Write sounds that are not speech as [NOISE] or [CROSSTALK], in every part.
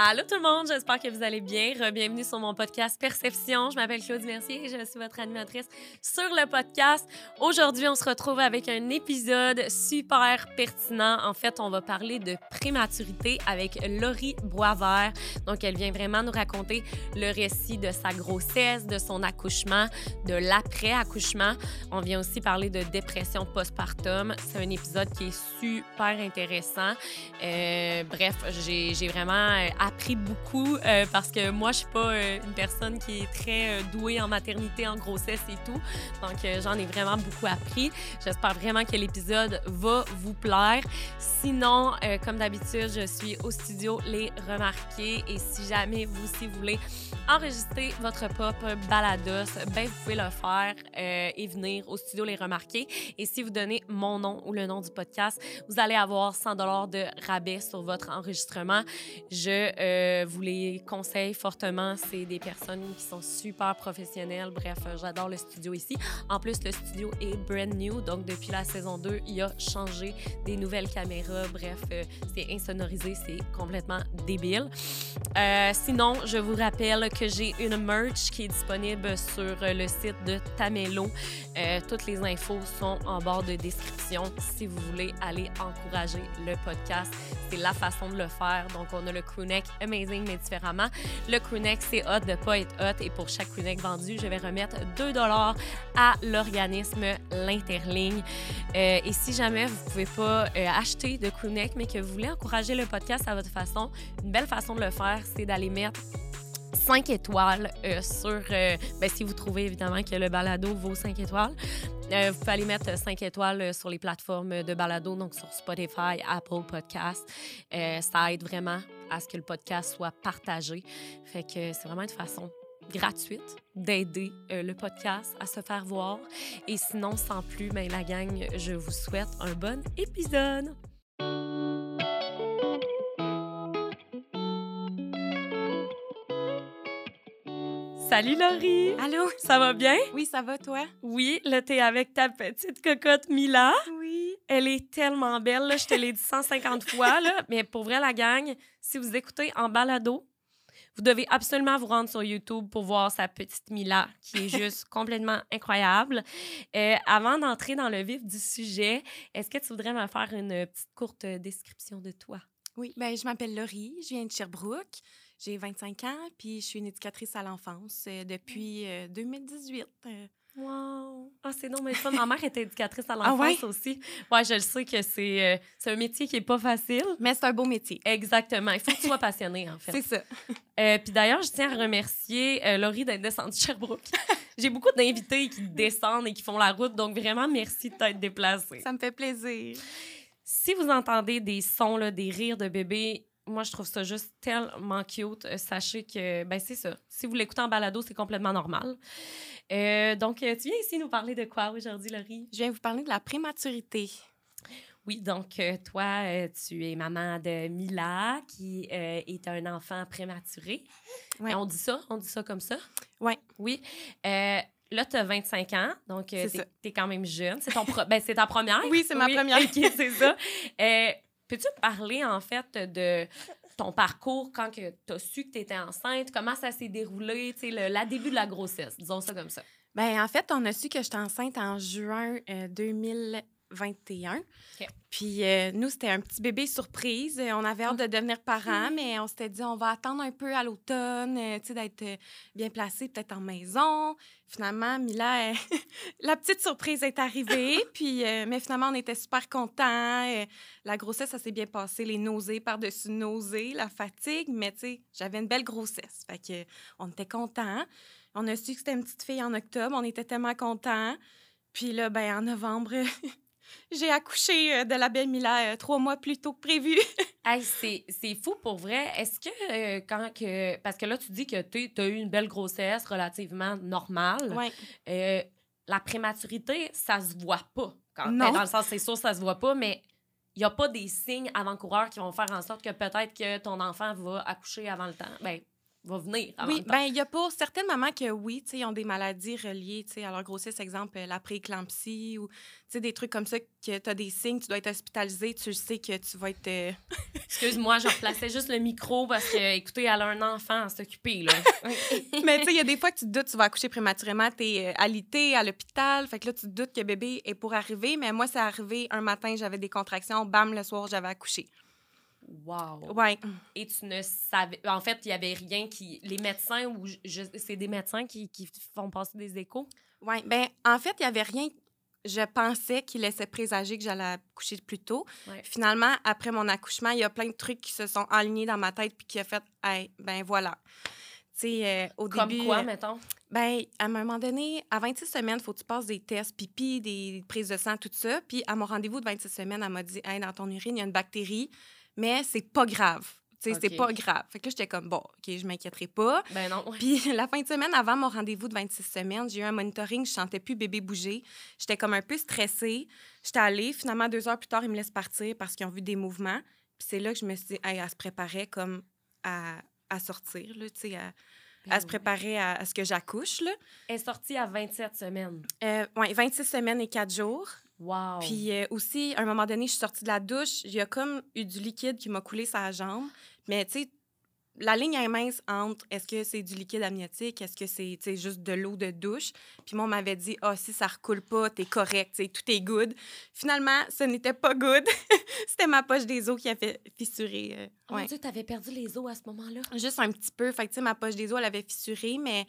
Allô tout le monde, j'espère que vous allez bien. Bienvenue sur mon podcast Perception. Je m'appelle Claude Mercier et je suis votre animatrice sur le podcast. Aujourd'hui, on se retrouve avec un épisode super pertinent. En fait, on va parler de prématurité avec Laurie Boisvert. Donc, elle vient vraiment nous raconter le récit de sa grossesse, de son accouchement, de l'après-accouchement. On vient aussi parler de dépression postpartum. C'est un épisode qui est super intéressant. Euh, bref, j'ai vraiment appris beaucoup euh, parce que moi, je suis pas euh, une personne qui est très euh, douée en maternité, en grossesse et tout. Donc, j'en ai vraiment beaucoup appris. J'espère vraiment que l'épisode va vous plaire. Sinon, comme d'habitude, je suis au studio Les Remarqués et si jamais vous aussi voulez enregistrer votre propre balados, ben vous pouvez le faire et venir au studio Les Remarqués. Et si vous donnez mon nom ou le nom du podcast, vous allez avoir 100 dollars de rabais sur votre enregistrement. Je euh, vous les conseille fortement. C'est des personnes qui sont super professionnelles. Bref, euh, j'adore le studio ici. En plus, le studio est brand new. Donc, depuis la saison 2, il a changé des nouvelles caméras. Bref, euh, c'est insonorisé. C'est complètement débile. sinon, je vous rappelle que j'ai une merch qui est disponible sur le site de Tamelo. toutes les infos sont en bord de description si vous voulez aller encourager le podcast. C'est la façon de le faire. Donc, on a le amazing, mais différemment. Le crewneck, c'est hot de pas être hot. Et pour chaque crewneck vendu, je vais remettre 2 à l'organisme L'Interligne. Euh, et si jamais vous pouvez pas euh, acheter de crewneck, mais que vous voulez encourager le podcast à votre façon, une belle façon de le faire, c'est d'aller mettre 5 étoiles euh, sur. ben, si vous trouvez évidemment que le balado vaut 5 étoiles, vous pouvez mettre 5 étoiles sur les plateformes de balado, donc sur Spotify, Apple Podcast. ça aide vraiment à ce que le podcast soit partagé. Fait que c'est vraiment une façon gratuite d'aider euh, le podcast à se faire voir. Et sinon, sans plus, ben, la gang, je vous souhaite un bon épisode. Salut Laurie! Allô? Ça va bien? Oui, ça va toi? Oui, là, t'es avec ta petite cocotte Mila. Oui. Elle est tellement belle, là, je te l'ai dit 150 [LAUGHS] fois, là. Mais pour vrai, la gang, si vous écoutez en balado, vous devez absolument vous rendre sur YouTube pour voir sa petite Mila, qui est [LAUGHS] juste complètement incroyable. Euh, avant d'entrer dans le vif du sujet, est-ce que tu voudrais me faire une petite courte description de toi? Oui, ben je m'appelle Laurie, je viens de Sherbrooke. J'ai 25 ans, puis je suis une éducatrice à l'enfance euh, depuis 2018. Euh, wow! Ah, c'est non, mais ça, ma mère était éducatrice à ah l'enfance aussi. Ouais, je le sais que c'est euh, c'est un métier qui est pas facile. Mais c'est un beau métier. Exactement. Il faut que tu sois passionné, en fait. [LAUGHS] C'est ça. puis d'ailleurs, je tiens à remercier Laurie d'être descendue de Sherbrooke. [LAUGHS] J'ai beaucoup d'invités qui descendent et qui font la route, donc vraiment merci de t'être déplacée. Ça me fait plaisir. Si vous entendez des sons, là, des rires de bébé, moi, je trouve ça juste tellement cute. Euh, sachez que, ben, c'est ça. Si vous l'écoutez en balado, c'est complètement normal. Euh, donc, euh, tu viens ici nous parler de quoi aujourd'hui, Laurie? Je viens vous parler de la prématurité. Oui, donc toi, tu es maman de Mila, qui est un enfant prématuré. Ouais. On dit ça? On dit ça comme ça? Ouais. Oui. Là, tu as 25 ans, donc tu es, quand même jeune. C'est ton ben, ta première? Oui, c'est ma première. [LAUGHS] OK, c'est ça. Peux-tu parler, en fait, de ton parcours quand tu as su que tu étais enceinte? Comment ça s'est déroulé, le, la début de la grossesse, disons ça comme ça? Bien, en fait, on a su que j'étais enceinte en juin 2021. Euh, Puis euh, nous, c'était un petit bébé surprise. On avait hâte de devenir parents, mais on s'était dit, on va attendre un peu à l'automne, euh, tu sais, d'être bien placé, peut-être en maison. Finalement, Mila, [LAUGHS] la petite surprise est arrivée. [LAUGHS] puis, euh, mais finalement, on était super contents. Euh, la grossesse, ça s'est bien passé. Les nausées par-dessus nausées, la fatigue. Mais tu sais, j'avais une belle grossesse. Fait que, on était contents. On a su que c'était une petite fille en octobre. On était tellement contents. Puis là, ben, en novembre, [LAUGHS] J'ai accouché euh, de la belle Mila euh, trois mois plus tôt que prévu. [LAUGHS] c'est fou pour vrai. Est-ce que euh, quand que. Parce que là, tu dis que tu as eu une belle grossesse relativement normale. Oui. la prématurité, ça se voit pas. Quand, non. Dans le sens, c'est sûr, ça se voit pas, mais il n'y a pas des signes avant-coureurs qui vont faire en sorte que peut-être que ton enfant va accoucher avant le temps. Ben, va venir. oui, ben il y a pour certaines mamans que oui, tu sais, ils ont des maladies reliées, tu sais, à leur grossesse, exemple la prééclampsie ou tu sais des trucs comme ça que tu as des signes, tu dois être hospitalisé, tu sais que tu vas être euh, [LAUGHS] Excuse-moi, je replaçais juste le micro parce que écoutez, elle a un enfant à s'occuper là. [LAUGHS] Mais tu sais, il y a des fois que tu te doutes tu vas accoucher prématurément, tu es euh, alité à l'hôpital, fait que là tu te doutes que bébé est pour arriver, mais moi c'est arrivé un matin, j'avais des contractions, bam le soir, j'avais accouché. Wow. Ouais. Et tu ne savais. En fait, il y avait rien qui. Les médecins, ou c'est des médecins qui, qui, font passer des échos? Oui. Ben en fait, il y avait rien. Je pensais qu'il laissait présager que j'allais accoucher plus tôt. Finalement, après mon accouchement, il y a plein de trucs qui se sont alignés dans ma tête puis qui a fait, hey, ben voilà. Tu sais, euh, au Comme quoi, euh, mettons? Ben, à un moment donné, à 26 semaines, il faut que tu passes des tests pipi, des prises de sang, tout ça. Puis à mon rendez-vous de 26 semaines, elle m'a dit, hey, dans ton urine, il y a une bactérie mais c'est pas grave. sais, C'est pas grave. Fait que là, j'étais comme, bon, OK, je m'inquiéterai pas. Ben non. [LAUGHS] Puis la fin de semaine, avant mon rendez-vous de 26 semaines, j'ai eu un monitoring, je sentais plus bébé bouger. J'étais comme un peu stressée. J'étais allée. Finalement, deux heures plus tard, ils me laissent partir parce qu'ils ont vu des mouvements. Puis c'est là que je me suis dit, hey, elle se préparait comme à, à sortir, là, tu sais, à, ben se préparer à, ce que j'accouche. Là. Elle est sortie à 27 semaines. Euh, oui, 26 semaines et 4 jours. Wow. Puis euh, aussi, à un moment donné, je suis sortie de la douche, il y a comme eu du liquide qui m'a coulé sa jambe. Mais tu sais, la ligne est mince entre est-ce que c'est du liquide amniotique, est-ce que c'est juste de l'eau de douche. Puis moi, on m'avait dit, ah, si ça recoule pas, t'es correct, tout est good. Finalement, ce n'était pas good. [LAUGHS] C'était ma poche des os qui a fait fissurer. Euh, oh mon Dieu, t'avais perdu les os à ce moment-là? Juste un petit peu. Fait que, tu sais, ma poche des os, elle avait fissuré, mais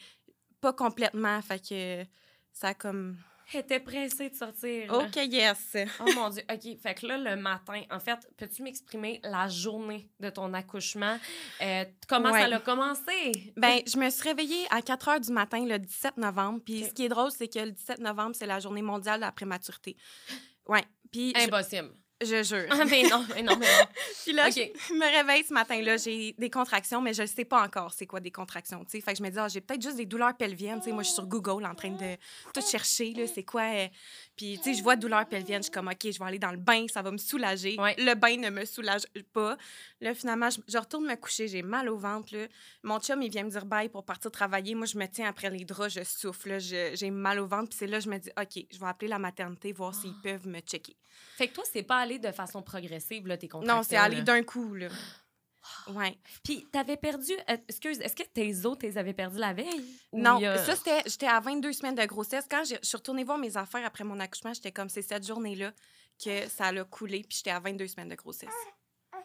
pas complètement. Fait que ça a comme était pressée de sortir. OK, yes. Oh mon Dieu. OK. Fait que là, le matin, en fait, peux-tu m'exprimer la journée de ton accouchement? Euh, comment ça a commencé? Ben, je me suis réveillée à 4 heures du matin le 17 novembre. Puis ce qui est drôle, c'est que le 17 novembre, c'est la journée mondiale de la prématurité. Ouais. Puis. Impossible. Je jure. Ah, mais non, mais non, mais non. [LAUGHS] puis là, je me réveille ce matin-là, j'ai des contractions, mais je ne sais pas encore c'est quoi des contractions. Fait que je me dis, ah, j'ai peut-être juste des douleurs pelviennes. moi, je suis sur Google en train de tout chercher, c'est quoi. Euh, puis, tu sais, je vois douleurs pelviennes, je suis comme, OK, je vais aller dans le bain, ça va me soulager. Le bain ne me soulage pas. Là, finalement, je, retourne me coucher, j'ai mal au ventre. Là. Mon chum, il vient me dire bye pour partir travailler. Moi, je me tiens après les draps, je souffle, j'ai mal au ventre. Puis c'est là, je me dis, OK, je vais appeler la maternité, voir s'ils ah. peuvent me checker. Fait que toi, c'est pas aller de façon progressive, là, tes contractions. Non, c'est aller d'un coup, là. Ouais. Puis, t'avais perdu. Euh, excuse, est-ce que tes os, t'es avais perdu la veille? Non, ça, c'était. J'étais à 22 semaines de grossesse. Quand je suis retournée voir mes affaires après mon accouchement, j'étais comme, c'est cette journée-là que ça a coulé, puis j'étais à 22 semaines de grossesse.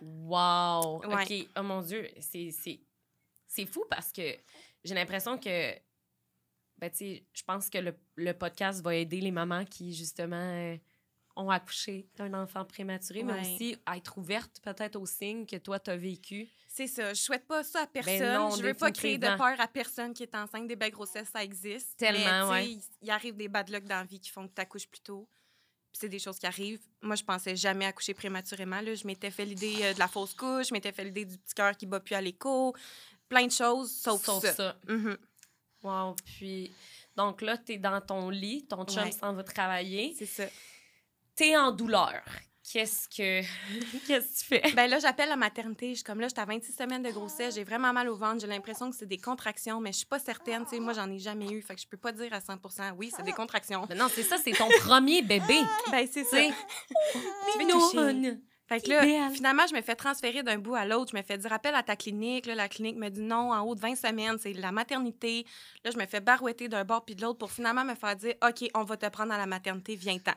Wow! OK. Oh mon Dieu, c'est fou parce que j'ai l'impression que. Ben, tu sais, je pense que le, le, podcast va aider les mamans qui, justement. Euh, ont accouché d'un enfant prématuré, mais aussi à être ouverte peut-être aux signes que toi, tu as vécu. C'est ça. Je souhaite pas ça à ben personne. je veux pas créer de peur à personne qui est enceinte. Des belles grossesses, ça existe. Tellement, oui. Il arrive des bad luck dans la vie qui font que tu accouches plus tôt. c'est des choses qui arrivent. Moi, je pensais jamais accoucher prématurément. Là. Je m'étais fait l'idée euh, de la fausse couche, je m'étais fait l'idée du petit cœur qui bat plus à l'écho. Plein de choses, sauf, sauf ça. Mm-hmm. Wow. Puis, donc là, tu es dans ton lit, ton chum s'en va travailler. C'est ça t'es en douleur. Qu'est-ce que [LAUGHS] qu'est-ce que tu fais? Ben là, j'appelle la maternité. Je suis comme là, j'étais à 26 semaines de grossesse. J'ai vraiment mal au ventre. J'ai l'impression que c'est des contractions, mais je suis pas certaine. sais, moi, j'en ai jamais eu. Fait que je peux pas dire à 100 oui, c'est des contractions. non, c'est ça, c'est ton premier bébé. [LAUGHS] Ben, c'est ça. Mignon. Fait que là, finalement, je me fais transférer d'un bout à l'autre. Je me fais dire appel à ta clinique. Là, la clinique me dit non, en haut de 20 semaines, c'est la maternité. Là, je me fais barouetter d'un bord puis de l'autre pour finalement me faire dire OK, on va te prendre à la maternité, viens-t'en.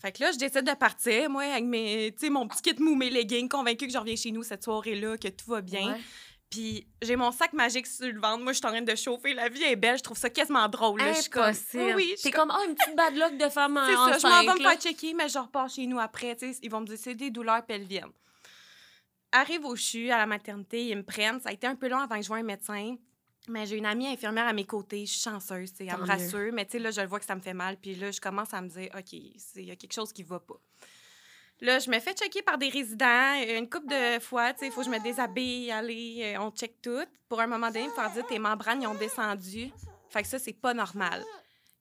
Fait que là, je décide de partir, moi, avec mes, mon petit kit mou, mes leggings, convaincue que je reviens chez nous cette soirée-là, que tout va bien. Puis j'ai mon sac magique sur le ventre. Moi, je suis en train de chauffer. La vie est belle. Je trouve ça quasiment drôle. Là. Je comme, oui, T'es comme, oh, une petite bad luck de femme C'est ça. Je m'en vais me faire checker, mais je repars chez nous après. ils vont me dire, c'est des douleurs pelviennes. Arrive au CHU, à la maternité, ils me prennent. Ça a été un peu long avant que je voie un médecin. Mais j'ai une amie infirmière à mes côtés. Je suis chanceuse. Elle me rassure. Mais là, je vois que ça me fait mal. Puis là, je commence à me dire, OK, il y a quelque chose qui va pas. Là, je me fais checker par des résidents une couple de fois. Il faut que je me déshabille, aller, euh, on check tout. Pour un moment donné, me faire dire tes membranes ils ont descendu. Fait que ça, c'est pas normal.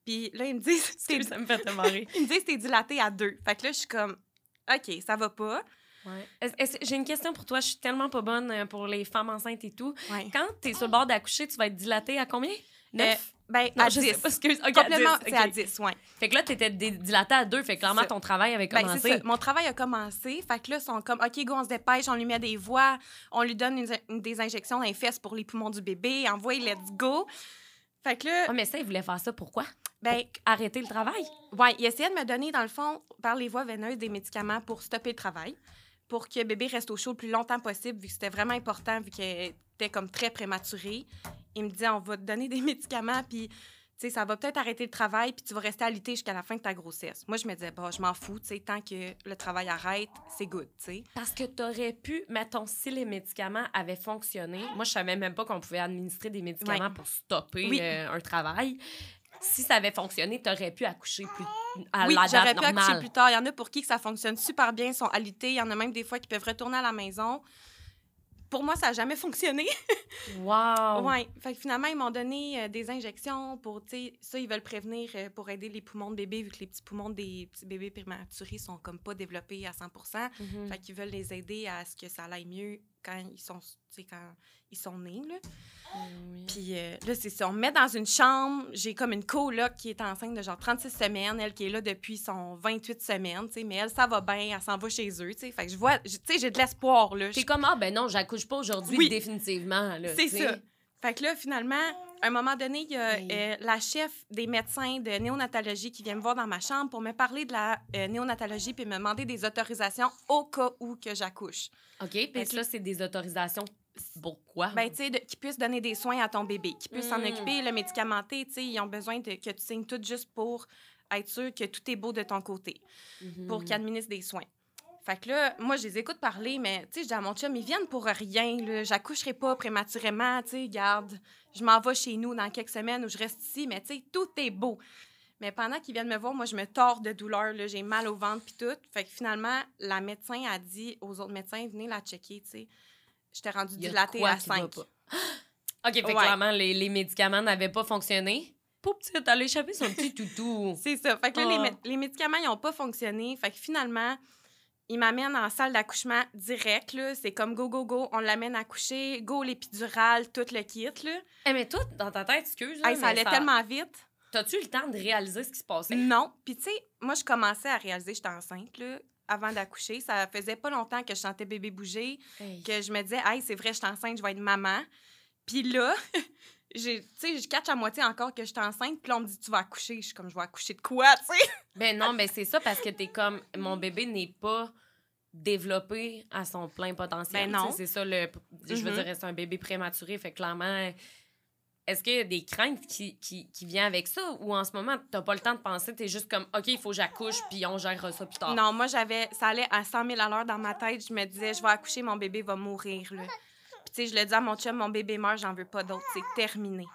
Puis là, ils me disent. [LAUGHS] ça me fait te marrer. [LAUGHS] ils me disent t'es dilaté à deux. Fait que là, je suis comme OK, ça va pas. J'ai une question pour toi. Je suis tellement pas bonne euh, pour les femmes enceintes et tout. Ouais. Quand tu es sur le bord d'accoucher, tu vas être dilatée à combien? 9? Ben, Non, à je 10. sais pas, excuse. Ok, à Complètement, 10, c'est à ok. 10, ouais. Fait que là, tu étais dilatée à deux. Fait que clairement, ton travail avait Ben, commencé. ça. Mon travail a commencé. Fait que là, ils sont comme, OK, go, on se dépêche, on lui met des voix, on lui donne une- une- des injections dans les fesses pour les poumons du bébé, envoie, let's go. Fait que là, Ah, mais ça, ils voulaient faire ça. Pourquoi? ben, Arrêter le travail? ouais, il essayait de me donner, dans le fond, par les voies veineuses, des médicaments pour stopper le travail, pour que bébé reste au chaud le plus longtemps possible, vu que c'était vraiment important, vu qu'elle était comme très prématurée. Il me dit, on va te donner des [LAUGHS] médicaments, puis. Tu sais, ça va peut-être arrêter le travail, puis tu vas rester alité jusqu'à la fin de ta grossesse. Moi, je me disais, bah, je m'en fous, tu sais, tant que le travail arrête, c'est good, tu sais. Parce que tu aurais pu, mettons, si les médicaments avaient fonctionné, moi, je savais même pas qu'on pouvait administrer des médicaments Ouais. pour stopper Oui. euh, un travail. Si ça avait fonctionné, tu aurais pu accoucher plus à oui, la j'aurais date pu accoucher plus tard. Il y en a pour qui que ça fonctionne super bien, ils sont alités. Il y en a même des fois qui peuvent retourner à la maison. Pour moi, ça n'a jamais fonctionné. Wow! Ouais. Fait que finalement, ils m'ont donné euh, des injections pour, tu sais, ça, ils veulent prévenir euh, pour aider les poumons de bébé, vu que les petits poumons des petits bébés prématurés sont comme pas développés à 100 Mhm. Fait qu'ils veulent les aider à ce que ça aille mieux quand ils sont, quand ils sont nés, là. Oui. Puis euh, là, c'est ça. On me met dans une chambre. J'ai comme une coloc qui est enceinte de genre 36 semaines. Elle qui est là depuis son 28 semaines. Mais elle, ça va bien. Elle s'en va chez eux. Fait que je vois, tu sais, j'ai de l'espoir. T'es comme, ah, ben non, j'accouche pas aujourd'hui, Oui. définitivement. C'est ça. Fait que là, finalement, à un moment donné, il y a Oui. euh, la chef des médecins de néonatologie qui vient me voir dans ma chambre pour me parler de la euh, néonatologie puis me demander des autorisations au cas où que j'accouche. OK, puis Ben, ça, c'est des autorisations. Pourquoi? Ben, tu sais, qu'ils puissent donner des soins à ton bébé, qu'ils puissent s'en Mm. occuper, le médicamenté, tu sais, ils ont besoin de, que tu signes tout juste pour être sûr que tout est beau de ton côté, Mhm. pour qu'ils administrent des soins. Fait que là, moi, je les écoute parler, mais tu sais, je dis à mon chum, ils viennent pour rien, là. J'accoucherai pas prématurément, tu sais, garde. Je m'en vais chez nous dans quelques semaines où je reste ici, mais tu sais, tout est beau. Mais pendant qu'ils viennent me voir, moi, je me tords de douleur, là. J'ai mal au ventre puis tout. Fait que finalement, la médecin a dit aux autres médecins, venez la checker, tu sais. J'étais rendue dilatée à qui va 5. pas. [GASPS] OK, fait Ouais. clairement, les, les médicaments n'avaient pas fonctionné. Pauvre petite, elle a échappé son petit toutou. [LAUGHS] C'est ça. Fait que là, les, mé- les médicaments, ils n'ont pas fonctionné. Fait que finalement, ils m'amènent en salle d'accouchement direct. là. C'est comme go, go, go. On l'amène à coucher. Go, l'épidurale, tout le kit. Là. Eh, mais toi, dans ta tête, excuse, Hey, ça allait tellement vite. T'as-tu eu le temps de réaliser ce qui se passait? Non. Puis, tu sais, moi, je commençais à réaliser que j'étais enceinte là, avant d'accoucher. Ça faisait pas longtemps que je sentais bébé bouger, Hey. que je me disais, hey, c'est vrai, je suis enceinte, je vais être maman. Puis là, [LAUGHS] j'ai- tu sais, je catch à moitié encore que je suis enceinte. Puis là, on me dit, tu vas accoucher. Je suis comme, je vais accoucher de quoi, tu sais? [LAUGHS] Ben non, mais c'est ça parce que t'es comme mon bébé n'est pas développé à son plein potentiel. Ben non. C'est ça le. Je veux Mhm. dire, c'est un bébé prématuré. Fait clairement. Est-ce qu'il y a des craintes qui, qui, qui viennent avec ça? Ou en ce moment, t'as pas le temps de penser, t'es juste comme, OK, il faut que j'accouche, puis on gérera ça plus tard. Non, moi, j'avais. Ça allait à 100 000 à l'heure dans ma tête. Je me disais, je vais accoucher, mon bébé va mourir, là. Puis, tu sais, je le dis à mon chum, mon bébé meurt, j'en veux pas d'autre. C'est terminé.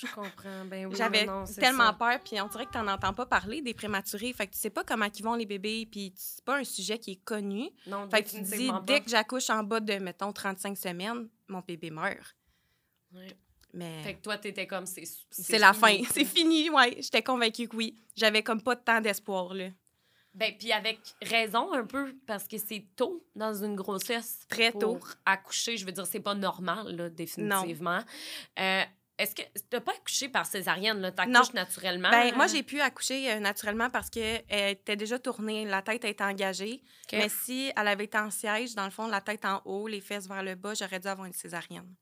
Je comprends. Ben oui, J'avais tellement ça. peur, puis on dirait que t'en entends pas parler des prématurés. Fait que tu sais pas comment ils vont les bébés, puis c'est pas un sujet qui est connu. Non, Fait que tu te dis, pas. dès que j'accouche en bas de, mettons, 35 semaines, mon bébé meurt. Mais Fait que toi, t'étais comme, c'est. c'est la fin. [LAUGHS] C'est fini, ouais. J'étais convaincue que oui. J'avais comme pas de temps d'espoir, là. Ben, puis avec raison un peu, parce que c'est tôt dans une grossesse. Très tôt. Pour accoucher, je veux dire, c'est pas normal, là, définitivement. Euh, Est-ce que t'as pas accouché par césarienne, là? T'accouches naturellement? Ben, moi, hein? j'ai pu accoucher euh, naturellement parce qu'elle était déjà tournée, la tête était engagée. Mais si elle avait été en siège, dans le fond, la tête en haut, les fesses vers le bas, j'aurais dû avoir une césarienne.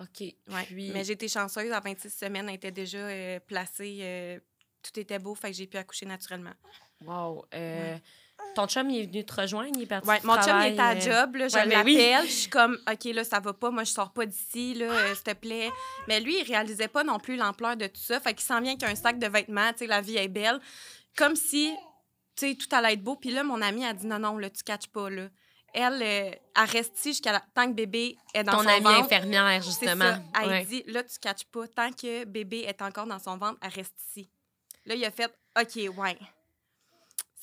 OK. Ouais. Puis... Mais j'ai été chanceuse, à 26 semaines, elle était déjà euh, placée. tout était beau, fait que j'ai pu accoucher naturellement. Wow. Euh, Ton chum, il est venu te rejoindre? Il est parti Ouais, mon chum, il était à euh, job, là, je ouais, mais oui. l'appelle, je suis comme, OK, là, ça va pas, moi, je sors pas d'ici, là, euh, s'il te plaît. Mais lui, il réalisait pas non plus l'ampleur de tout ça, fait qu'il s'en vient qu'un sac de vêtements, tu sais, la vie est belle, comme si, tu sais, tout allait être beau. Puis là, mon amie a dit, non, non, là, tu catches pas, là. Elle, elle reste ici jusqu'à la... tant que bébé est dans Ton son amie ventre. infirmière, C'est justement. ça. Elle Ouais. dit, là, tu catches pas. Tant que bébé est encore dans son ventre, elle reste ici. Là, il a fait, OK, ouais.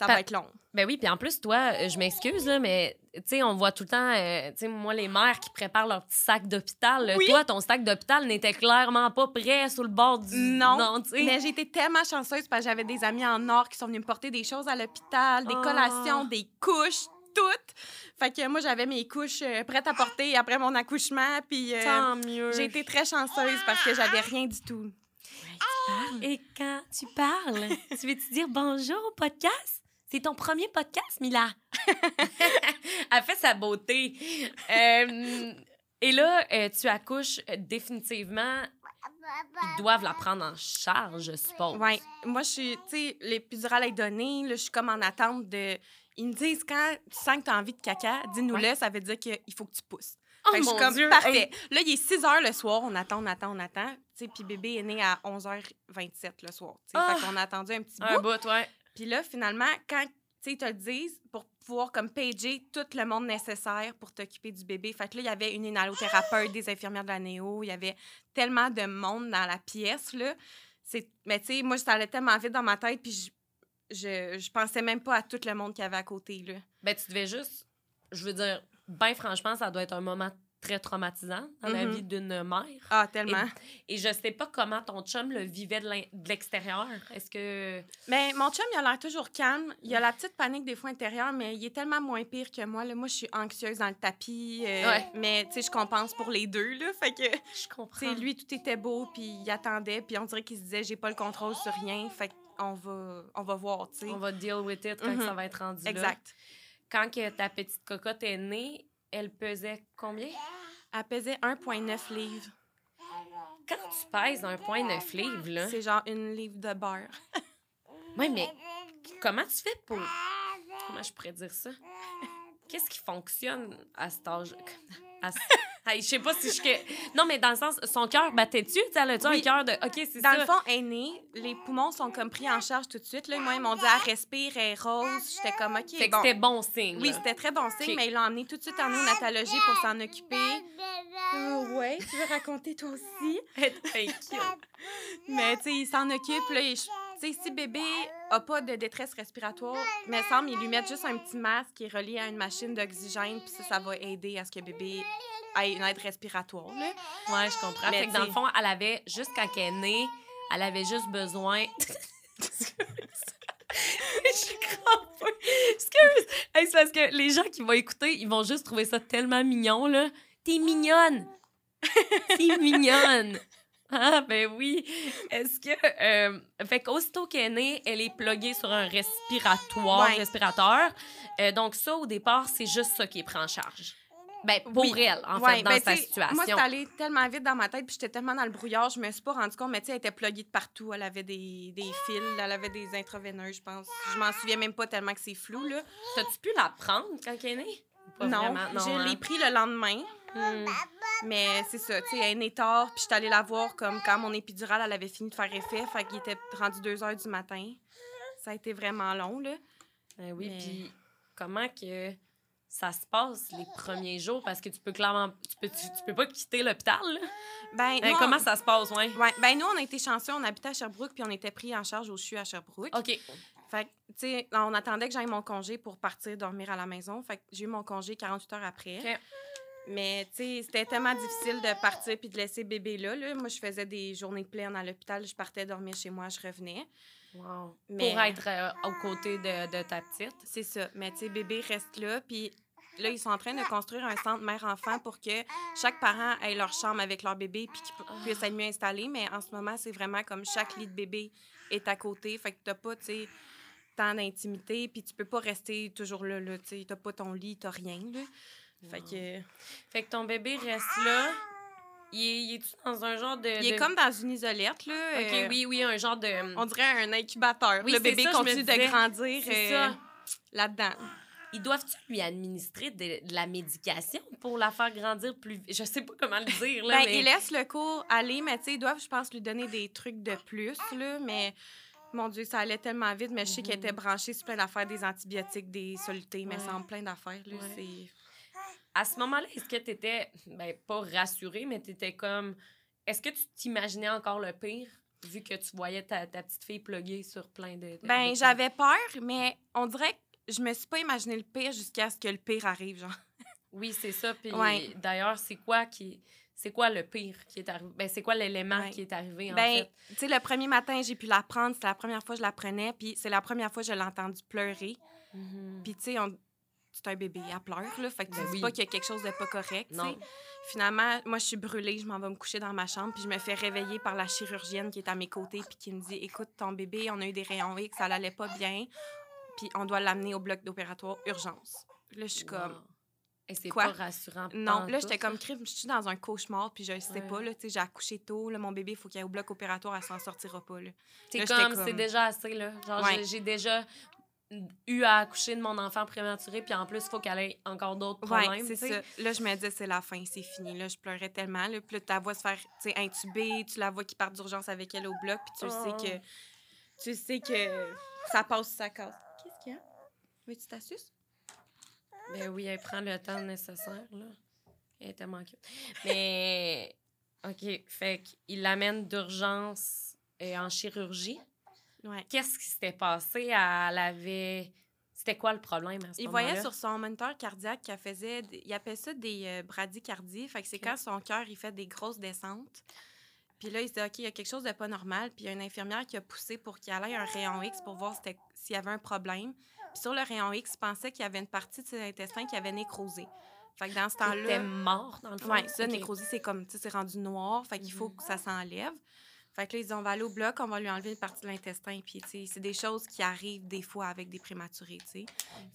Ça Pa- va être long. Ben oui, puis en plus, toi, euh, je m'excuse, là, mais tu sais, on voit tout le temps, euh, tu sais, moi, les mères qui préparent leur petit sac d'hôpital. Oui. Toi, ton sac d'hôpital n'était clairement pas prêt sur le bord du. Non, tu sais. Mais j'ai été tellement chanceuse parce que j'avais des amis en or qui sont venus me porter des choses à l'hôpital, des Oh. collations, des couches, tout. Fait que moi, j'avais mes couches euh, prêtes à porter après mon accouchement. Puis euh, Tant mieux. j'ai été très chanceuse parce que j'avais rien du tout. Et quand tu parles, [LAUGHS] tu veux-tu dire bonjour au podcast? C'est ton premier podcast, Mila? [LAUGHS] [LAUGHS] Elle fait sa beauté. Euh, et là, euh, tu accouches euh, définitivement. Ils doivent la prendre en charge, je suppose. Ouais. Moi, je suis, tu sais, l'épidurale est donnée. Là, je suis comme en attente de. Ils me disent quand tu sens que tu as envie de caca, dis-nous-le, Ouais. ça veut dire qu'il faut que tu pousses. Oh Fait que je mon suis comme Dieu! parfait. Hey, Là, il est 6 heures le soir, on attend, on attend, on attend. Tu sais, puis bébé est né à 11h27 le soir. Tu sais, Ah! Fait qu'on a attendu un petit un bout. bout, ouais. Puis là, finalement, quand ils te le disent, pour pouvoir comme pager tout le monde nécessaire pour t'occuper du bébé. Fait que là, il y avait une inhalothérapeute, [GASPS] des infirmières de la néo, il y avait tellement de monde dans la pièce, là. C'est... Mais tu sais, moi, ça allait tellement vite dans ma tête, puis je, je, je pensais même pas à tout le monde qu'il y avait à côté, là. Ben, tu devais juste. Je veux dire, ben franchement, ça doit être un moment très traumatisant dans la Mhm. vie d'une mère. Ah, tellement. Et je sais pas comment ton chum le vivait de l'extérieur. Est-ce que. Mais mon chum, il a l'air toujours calme. Il a la petite panique des fois intérieure, mais il est tellement moins pire que moi. Là. Moi, je suis anxieuse dans le tapis. euh, Ouais. Mais, tu sais, je compense pour les deux, là. Fait que, Je comprends. lui, tout était beau, puis il attendait, puis on dirait qu'il se disait, j'ai pas le contrôle sur rien. Fait qu'on va, on va voir, tu sais. On va deal with it quand Mhm. ça va être rendu là. Exact. Quand que ta petite cocotte est née, elle pesait combien? Elle pesait 1,9 livres. Quand tu pèses un point neuf livres, là. C'est genre une livre de beurre. [LAUGHS] Oui, mais comment tu fais pour. Comment je pourrais dire ça? [LAUGHS] Qu'est-ce qui fonctionne à cet âge? [LAUGHS] À Hey, je sais pas si je. Non, mais dans le sens, son cœur battait-tu? Elle a-tu un Oui. cœur de. OK, c'est Dans ça. le fond, elle est née, les poumons sont comme pris en charge tout de suite. Là, moi, ils m'ont dit, elle respire, elle est rose. J'étais comme, OK, fait bon. c'était bon signe. Oui, c'était très bon signe, mais ils l'ont emmené tout de suite en néonatologie pour s'en occuper. Euh, ouais, tu veux raconter toi aussi? [LAUGHS] Thank you. Mais tu sais, il s'en occupe. Là, et je- tu sais, si bébé a pas de détresse respiratoire, mais il semble, ils lui mettent juste un petit masque qui est relié à une machine d'oxygène, puis ça, ça va aider à ce que bébé ait une aide respiratoire. Là. Ouais, je comprends. Mais fait que dans le fond, elle avait, juste quand elle est née, elle avait juste besoin. [LAUGHS] je crois pas. Excuse. Hey, c'est parce que les gens qui vont écouter, ils vont juste trouver ça tellement mignon, là. T'es mignonne. T'es mignonne. Ah, ben oui. Est-ce que. euh, fait qu'aussitôt qu'elle est née, elle est pluguée sur un respiratoire, Ouais. respirateur. Euh, donc, ça, au départ, c'est juste ça qui est pris en charge. Ben, pour Oui. elle, en Ouais, fait, dans ben, sa situation. Moi, c'est allé tellement vite dans ma tête, puis j'étais tellement dans le brouillard, je me suis pas rendu compte, mais tu sais, elle était pluguée de partout. Elle avait des, des fils, elle avait des intraveineuses, je pense. Je m'en souviens même pas tellement que c'est flou, là. T'as-tu pu la prendre quand elle est née? Pas non, vraiment, je hein? l'ai pris le lendemain. Hmm. Mais c'est ça, tu sais, elle est née tard, puis j'étais allée la voir comme quand mon épidurale, elle avait fini de faire effet, fait qu'il était rendu 2 heures du matin. Ça a été vraiment long, là. Ben oui, Mais- puis comment que ça se passe les premiers jours? Parce que tu peux clairement... Tu peux, tu, tu peux pas quitter l'hôpital. Ben, Ben, comment ça se passe, ouais? Ouais, ben nous, on a été chanceux, on habitait à Sherbrooke, puis on était pris en charge au CHU à Sherbrooke. OK. Fait tu sais, on attendait que j'aille mon congé pour partir dormir à la maison. Fait que j'ai eu mon congé 48 heures après. OK. Mais, tu sais, c'était tellement difficile de partir puis de laisser bébé là, là. Moi, je faisais des journées pleines à l'hôpital. Je partais dormir chez moi, je revenais. Wow. Mais- Pour être euh, aux côtés de, de ta petite. C'est ça. Mais, tu sais, bébé reste là. Puis là, ils sont en train de construire un centre mère-enfant pour que chaque parent ait leur chambre avec leur bébé puis qu'ils Ah. puissent être mieux installés. Mais en ce moment, c'est vraiment comme chaque lit de bébé est à côté. Fait que t'as pas, tu sais, tant d'intimité. Puis tu peux pas rester toujours là, là. Tu sais, t'as pas ton lit, t'as rien, là. Fait que... Fait que ton bébé reste là. Il est, il dans un genre de... Il est de- comme dans une isolette, là. OK, euh, oui, oui, un genre de... On dirait un incubateur. Oui, le bébé ça, continue de grandir euh, là-dedans. Ils doivent-tu lui administrer de, de la médication pour la faire grandir plus vite? Je sais pas comment le dire, là, Ben, mais... ils laissent le cours aller, mais tu sais, ils doivent, je pense, lui donner des trucs de plus, là, mais... Mon Dieu, ça allait tellement vite, mais je sais qu'elle était branchée sur plein d'affaires, des antibiotiques, des solutés, mais Mhm. Ouais. ça en plein d'affaires, là, Ouais. À ce moment-là, est-ce que tu étais, ben, pas rassurée, mais tu étais comme. Est-ce que tu t'imaginais encore le pire, vu que tu voyais ta, ta petite fille pluguée sur plein de. de- Ben, j'avais peur, mais on dirait que je me suis pas imaginé le pire jusqu'à ce que le pire arrive, genre. Oui, c'est ça. Puis Ouais. d'ailleurs, c'est quoi qui. C'est quoi le pire qui est arrivé? Ben, c'est quoi l'élément Ouais. qui est arrivé, en Ben, fait? tu sais, le premier matin, j'ai pu la prendre, c'est la première fois que je la prenais, puis c'est la première fois que je l'ai entendue pleurer. Mhm. Puis, tu sais, on- c'est un bébé, elle pleure, là. Fait que tu Ben dis oui. pas qu'il y a quelque chose de pas correct. Non. Finalement, moi, je suis brûlée, je m'en vais me coucher dans ma chambre, puis je me fais réveiller par la chirurgienne qui est à mes côtés, puis qui me dit Écoute, ton bébé, on a eu des rayons X, ça l'allait pas bien, puis on doit l'amener au bloc d'opératoire urgence. Là, je suis comme. Et c'est Quoi? pas rassurant. Non, là, j'étais comme crime, je suis dans un cauchemar, puis je sais Ouais. pas, là, tu sais, j'ai accouché tôt, là, mon bébé, il faut qu'il aille au bloc opératoire, elle s'en sortira pas, là. C'est comme, c'est comme- déjà assez, là. Genre, Ouais. j'ai déjà eu à accoucher de mon enfant prématuré, puis en plus, il faut qu'elle ait encore d'autres Ouais, problèmes. c'est tu sais. ça. Là, je me disais, c'est la fin, c'est fini. Là, je pleurais tellement. Là, puis là, tu la vois se faire, intuber, tu la vois qui part d'urgence avec elle au bloc, puis tu Oh. sais que, tu sais que ça passe ça casse. Qu'est-ce qu'il y a? Veux-tu t'assuses? Ben oui, elle prend le temps nécessaire, là. Elle est tellement cute. Mais, OK, fait qu'il l'amène d'urgence euh, en chirurgie. Ouais. Qu'est-ce qui s'était passé? Elle avait... C'était quoi le problème à ce Il voyait sur son moniteur cardiaque qu'elle faisait, il appelle ça des euh, bradycardies. Fait que c'est quand son cœur, il fait des grosses descentes. Puis là, il se dit, OK, il y a quelque chose de pas normal. Puis il y a une infirmière qui a poussé pour qu'il aille un rayon X pour voir s'il y avait un problème. Puis sur le rayon X, il pensait qu'il y avait une partie de ses intestins qui avait nécrosé. Fait que dans ce Il était temps-là. mort, dans le fond? Oui, ça, nécrosé, c'est comme, tu sais, c'est rendu noir. Fait qu'il faut Mhm. que ça s'enlève. Fait que là, ils disent, on va aller au bloc, on va lui enlever une partie de l'intestin. Puis, tu sais, c'est des choses qui arrivent des fois avec des prématurés, tu sais.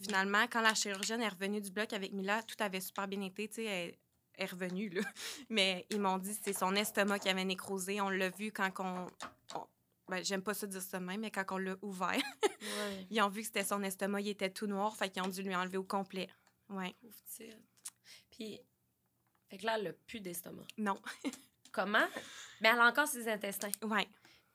Finalement, quand la chirurgienne est revenue du bloc avec Mila, tout avait super bien été, tu sais, elle est revenue, là. [LAUGHS] Mais ils m'ont dit c'est son estomac qui avait nécrosé. On l'a vu quand on... on- ben, j'aime pas ça dire ça même, mais quand on l'a ouvert, Ouais. [LAUGHS] ils ont vu que c'était son estomac, il était tout noir, fait qu'ils ont dû lui enlever au complet. Ouais. Puis, fait que là, elle a plus d'estomac. Non. [LAUGHS] Comment? Mais elle a encore ses intestins. Ouais.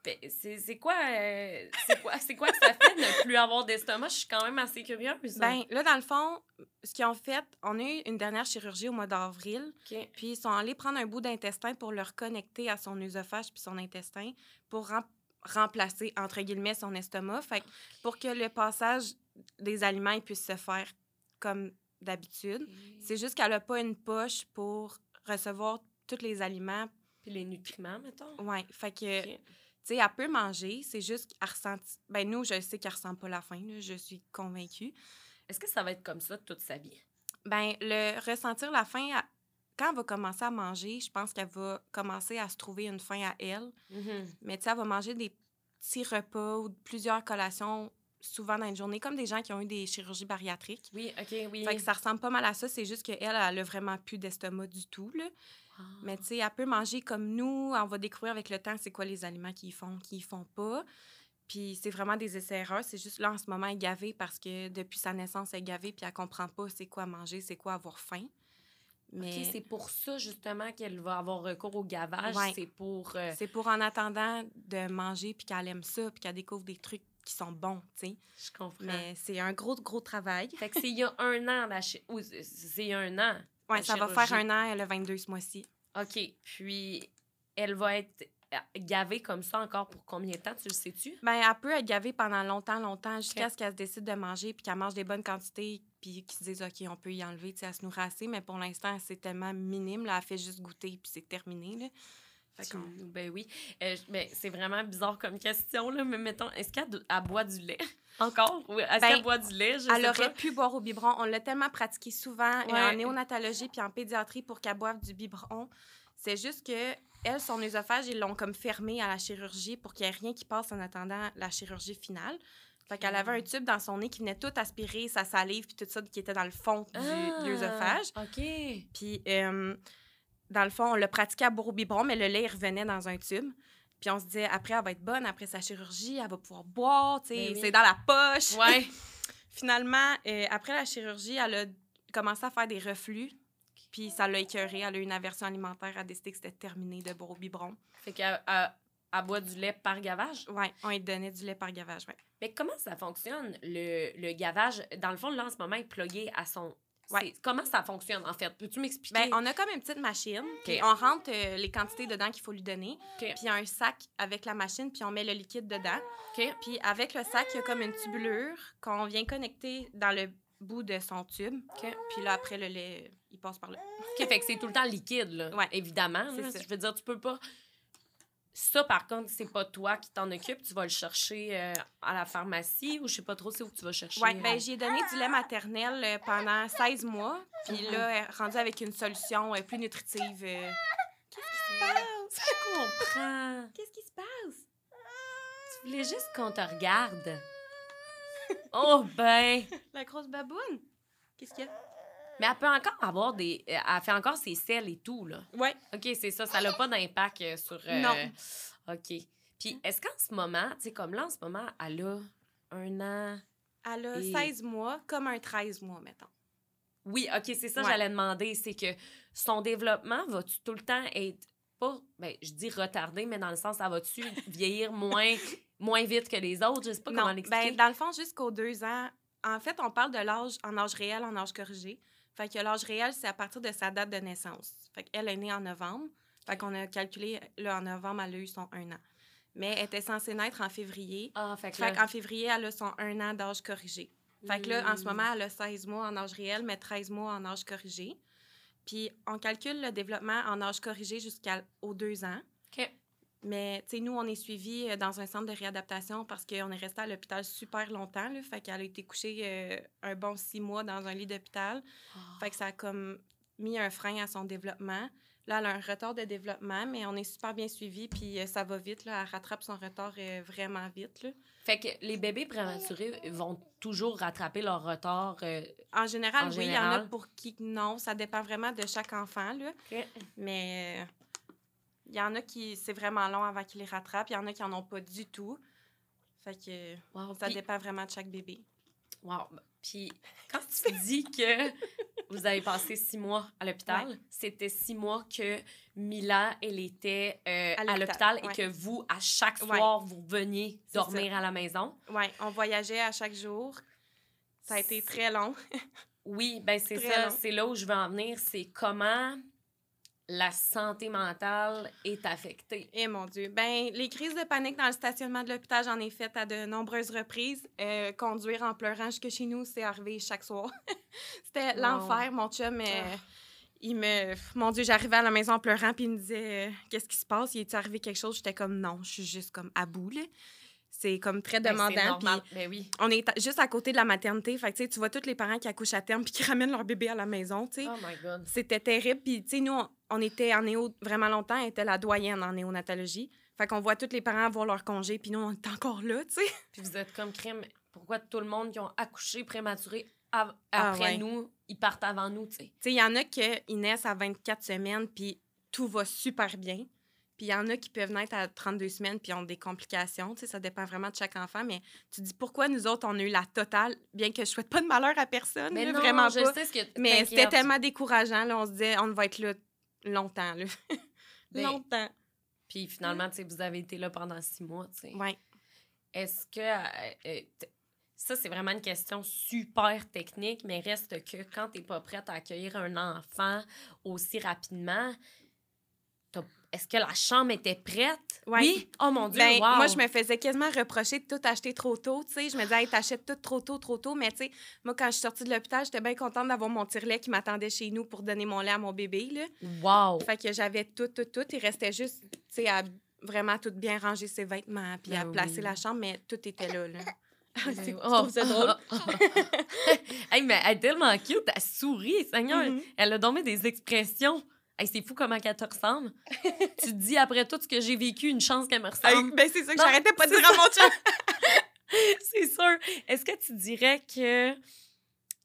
C'est quoi, euh, quoi, quoi que ça fait de ne plus avoir d'estomac? Je suis quand même assez curieuse. Ben, là, dans le fond, ce qu'ils ont fait, on a eu une dernière chirurgie au mois d'avril, OK. puis ils sont allés prendre un bout d'intestin pour le reconnecter à son œsophage puis son intestin pour rem- remplacer, entre guillemets, son estomac. Fait pour que le passage des aliments puisse se faire comme d'habitude. C'est juste qu'elle n'a pas une poche pour recevoir tous les aliments. Puis les nutriments, mettons. Ouais, fait que, tu sais, elle peut manger, c'est juste qu'elle ressent... Ben nous, je sais qu'elle ressent pas la faim, là, je suis convaincue. Est-ce que ça va être comme ça toute sa vie? Ben, le ressentir la faim, quand elle va commencer à manger, je pense qu'elle va commencer à se trouver une faim à elle. Mais tu sais, elle va manger des petits repas ou plusieurs collations souvent dans une journée, comme des gens qui ont eu des chirurgies bariatriques. Oui, OK, oui. Fait que ça ressemble pas mal à ça, c'est juste qu'elle, elle a vraiment plus d'estomac du tout, là. Ah. Mais tu sais, elle peut manger comme nous, on va découvrir avec le temps c'est quoi les aliments qu'ils font, qu'ils font pas. Puis c'est vraiment des essais-erreurs. C'est juste là, en ce moment, elle est gavée parce que depuis sa naissance, elle est gavée puis elle comprend pas c'est quoi manger, c'est quoi avoir faim. Mais c'est pour ça, justement, qu'elle va avoir recours au gavage. Ouais. C'est pour... euh, c'est pour en attendant de manger puis qu'elle aime ça puis qu'elle découvre des trucs qui sont bons, tu sais. je comprends. Mais c'est un gros, gros travail. Fait que c'est il y a un an, ou c'est- c'est il y a un an. Ça va faire un an, le 22 ce mois-ci. OK. Puis, elle va être euh, gavée comme ça encore pour combien de temps, tu le sais-tu? Ben, elle peut être gavée pendant longtemps, longtemps, jusqu'à ce qu'elle se décide de manger, puis qu'elle mange des bonnes quantités, puis qu'ils se disent, OK, on peut y enlever, tu sais, elle se nourrit assez, mais pour l'instant, c'est tellement minime, là, elle fait juste goûter, puis c'est terminé, là. Tu- Ben oui. Euh, ben, c'est vraiment bizarre comme question, là, mais mettons, est-ce qu'elle boit du lait? [LAUGHS] Encore? Ou est-ce Ben, qu'elle boit du lait? Je Elle sais aurait pas. pu boire au biberon. On l'a tellement pratiqué souvent euh, Ouais. en néonatologie puis en pédiatrie pour qu'elle boive du biberon. C'est juste que elle, son œsophage, ils l'ont comme fermé à la chirurgie pour qu'il n'y ait rien qui passe en attendant la chirurgie finale. Fait qu'elle avait un tube dans son nez qui venait tout aspirer sa salive puis tout ça qui était dans le fond du, Ah, de l'œsophage. OK. Puis, euh, dans le fond, on l'a pratiqué à boire au biberon, mais le lait, il revenait dans un tube. Puis on se disait, après, elle va être bonne, après sa chirurgie, elle va pouvoir boire, tu sais, Ben oui. c'est dans la poche. Ouais. [LAUGHS] Finalement, euh, après la chirurgie, elle a commencé à faire des reflux. Puis ça l'a écœurée. Elle a eu une aversion alimentaire. Elle a décidé que c'était terminé de boire au biberon. fait qu'elle elle- elle boit du lait par gavage? Ouais, on lui donnait du lait par gavage, ouais. Mais comment ça fonctionne, le, le gavage? Dans le fond, là, en ce moment, il est plugué à son... Ouais. Comment ça fonctionne, en fait? Peux-tu m'expliquer? Ben, on a comme une petite machine. Puis on rentre euh, les quantités dedans qu'il faut lui donner. Puis il y a un sac avec la machine, puis on met le liquide dedans. Puis avec le sac, il y a comme une tubulure qu'on vient connecter dans le bout de son tube. Puis là, après, le lait, il passe par là. OK, fait que c'est tout le temps liquide, là. Ouais. Évidemment. Là. Je veux dire, tu peux pas... ça, par contre, c'est pas toi qui t'en occupe. Tu vas le chercher euh, à la pharmacie ou je sais pas trop c'est où tu vas chercher. Oui, ben, j'ai donné du lait maternel euh, pendant 16 mois. Puis là, est rendue avec une solution euh, plus nutritive. euh. Qu'est-ce qui se passe? Je comprends. Qu'est-ce qui se passe? Tu voulais juste qu'on te regarde. Oh ben! La grosse baboune? Qu'est-ce qu'il y a? Mais elle peut encore avoir des... euh, Elle fait encore ses selles et tout, là. Ouais. OK, c'est ça. Ça n'a pas d'impact euh, sur... euh, Non. OK. Puis est-ce qu'en ce moment, tu sais, comme là, en ce moment, elle a un an... Elle a Et- 16 mois, comme un 13 mois, mettons. Oui, OK, c'est ça que Ouais. j'allais demander. C'est que son développement va-tu tout le temps être... Pas, ben, je dis retardé, mais dans le sens, ça va-tu [LAUGHS] vieillir moins, moins vite que les autres? Je sais pas comment non, l'expliquer. ben, dans le fond, jusqu'aux deux ans, en fait, on parle de l'âge en âge réel, en âge corrigé. Fait que l'âge réel, c'est à partir de sa date de naissance. Fait qu'elle est née en novembre. Fait qu'on a calculé, là, en novembre, elle a eu son un an. Mais elle était censée naître en février. Ah, fait que Fait là- qu'en février, elle a son un an d'âge corrigé. Fait que là, en ce moment, elle a 16 mois en âge réel, mais 13 mois en âge corrigé. Puis on calcule le développement en âge corrigé jusqu'aux deux ans. OK. Mais, tu sais, nous, on est suivis euh, dans un centre de réadaptation parce qu'on est resté à l'hôpital super longtemps. Là, fait qu'elle a été couchée euh, un bon six mois dans un lit d'hôpital. Fait que ça a comme mis un frein à son développement. Là, elle a un retard de développement, mais on est super bien suivis, puis euh, ça va vite. Là, elle rattrape son retard euh, vraiment vite. Là. Fait que les bébés prématurés vont toujours rattraper leur retard. euh, En général, En oui, il y en a pour qui non. Ça dépend vraiment de chaque enfant. Là. Mais il y en a qui, c'est vraiment long avant qu'ils les rattrapent. Il y en a qui en ont pas du tout. Fait que wow, ça dépend vraiment de chaque bébé. wow. Puis [LAUGHS] quand tu dis que vous avez passé six mois à l'hôpital, c'était six mois que Mila, elle était euh, À l'hôpital, et que vous, à chaque Ouais. soir, vous veniez dormir à la maison? Oui, on voyageait à chaque jour. Ça a été très long. [LAUGHS] Oui, ben c'est ça. C'est là où je veux en venir. C'est comment la santé mentale est affectée. Eh mon Dieu. Ben, les crises de panique dans le stationnement de l'hôpital, j'en ai fait à de nombreuses reprises. Euh, conduire en pleurant jusque chez nous, c'est arrivé chaque soir. [LAUGHS] C'était Wow. l'enfer. Mon chum, euh, Ah. il me. Mon Dieu, j'arrivais à la maison en pleurant, puis il me disait euh, Qu'est-ce qui se passe? Il est arrivé quelque chose? J'étais comme Non, je suis juste comme à bout, là. C'est comme très Ben, demandant. Ben oui. on est juste à côté de la maternité. Fait que, tu vois tous les parents qui accouchent à terme puis qui [LAUGHS] ramènent leur bébé à la maison, tu sais. Oh my God. C'était terrible. Puis, tu sais, nous, on, on était en néo vraiment longtemps. Elle était la doyenne en néonatologie. Fait qu'on voit tous les parents avoir leur congé, puis nous, on est encore là, tu sais. [LAUGHS] Puis vous êtes comme crime. Pourquoi tout le monde qui ont accouché prématuré av- Ah, après ouais. nous, ils partent avant nous, tu sais? Tu sais, il y en a qui naissent à 24 semaines, puis tout va super bien. Puis il y en a qui peuvent naître à 32 semaines, puis ont des complications. Tu sais, ça dépend vraiment de chaque enfant. Mais tu dis pourquoi nous autres, on a eu la totale, bien que je souhaite pas de malheur à personne, Mais là, non, vraiment je pas. sais ce que Mais c'était tellement décourageant. Là, on se disait, on va être là longtemps. Là. [LAUGHS] Ben, longtemps. Puis finalement, tu sais, vous avez été là pendant six mois, tu sais. Ouais. Est-ce que... euh, euh, ça, c'est vraiment une question super technique, mais reste que quand t'es pas prête à accueillir un enfant aussi rapidement, est-ce que la chambre était prête? Ouais. Oui? Oh mon Dieu, Ben, wow! Moi, je me faisais quasiment reprocher de tout acheter trop tôt. tu sais. Je me disais, hey, t'achètes tout trop tôt, trop tôt. Mais tu sais, moi, quand je suis sortie de l'hôpital, j'étais bien contente d'avoir mon tire-lait qui m'attendait chez nous pour donner mon lait à mon bébé. Là. Wow! Fait que j'avais tout, tout, tout. Il restait juste, tu sais, à vraiment tout bien ranger ses vêtements puis à Ben placer la chambre, mais tout était là. là. Ben [LAUGHS] C'est- trouves ça drôle? [LAUGHS] hey, mais elle est tellement cute, elle sourit, Seigneur. Mhm. Elle a donné des expressions. Hey, c'est fou comment elle te ressemble. [LAUGHS] tu te dis, après tout ce que j'ai vécu, une chance qu'elle me Hey, ressemble. ben, c'est ça que j'arrêtais pas de dire à mon chum. [LAUGHS] c'est sûr. Est-ce que tu dirais que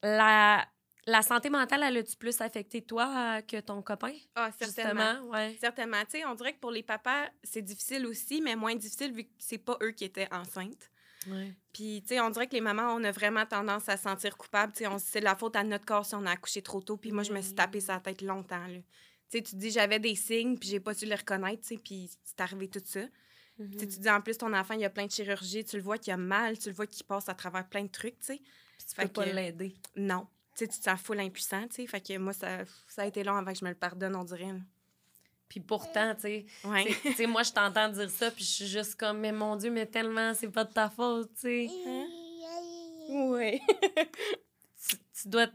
la, la santé mentale, elle a-tu plus affecté toi euh, que ton copain? Ah, certainement. Justement, ouais. Certainement. Tu sais, on dirait que pour les papas, c'est difficile aussi, mais moins difficile vu que c'est pas eux qui étaient enceintes. Puis, tu sais, on dirait que les mamans, on a vraiment tendance à se sentir coupable. Tu sais, c'est de la faute à notre corps si on a accouché trop tôt. Puis moi, je me suis tapé sa tête longtemps, là. Tu sais, tu te dis, j'avais des signes, puis j'ai pas su les reconnaître, tu sais, puis c'est arrivé tout ça. Mhm. Tu dis, en plus, ton enfant, il a plein de chirurgies, tu le vois qu'il a mal, tu le vois qu'il passe à travers plein de trucs, tu sais. Puis tu Fait peux pas l'aider. Non. Tu sais, tu te sens full impuissant, tu sais. Fait que moi, ça, ça a été long avant que je me le pardonne, on dirait. là. Puis pourtant, tu sais, Ouais. moi, je t'entends dire ça, puis je suis juste comme, mais mon Dieu, mais tellement, c'est pas de ta faute, tu sais. Ouais. [LAUGHS] Tu, tu dois